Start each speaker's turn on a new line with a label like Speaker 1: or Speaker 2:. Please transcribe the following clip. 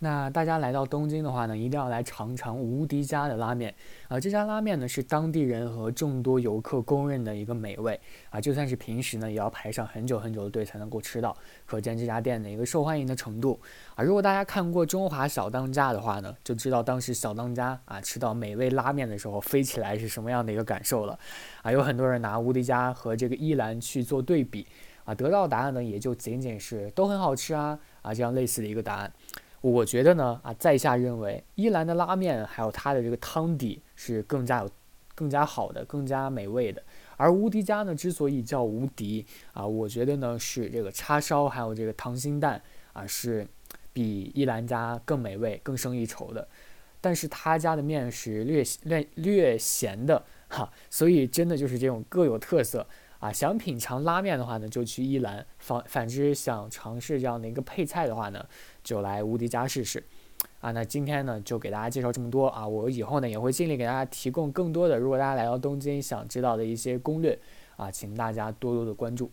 Speaker 1: 那大家来到东京的话呢，一定要来尝尝无敌家的拉面啊！这家拉面呢是当地人和众多游客公认的一个美味啊，就算是平时呢也要排上很久很久的队才能够吃到，可见这家店的一个受欢迎的程度啊！如果大家看过《中华小当家》的话呢，就知道当时小当家啊吃到美味拉面的时候飞起来是什么样的一个感受了啊！有很多人拿无敌家和这个一兰去做对比啊，得到的答案呢也就仅仅是都很好吃啊啊这样类似的一个答案。我觉得呢，啊，在下认为伊兰的拉面还有它的这个汤底是更加有、更加好的、更加美味的。而无敌家呢，之所以叫无敌啊，我觉得呢是这个叉烧还有这个溏心蛋啊是比伊兰家更美味、更胜一筹的。但是他家的面是略略略咸的哈，所以真的就是这种各有特色。啊，想品尝拉面的话呢，就去一兰；反反之，想尝试这样的一个配菜的话呢，就来无敌家试试。啊，那今天呢，就给大家介绍这么多啊，我以后呢也会尽力给大家提供更多的，如果大家来到东京想知道的一些攻略啊，请大家多多的关注。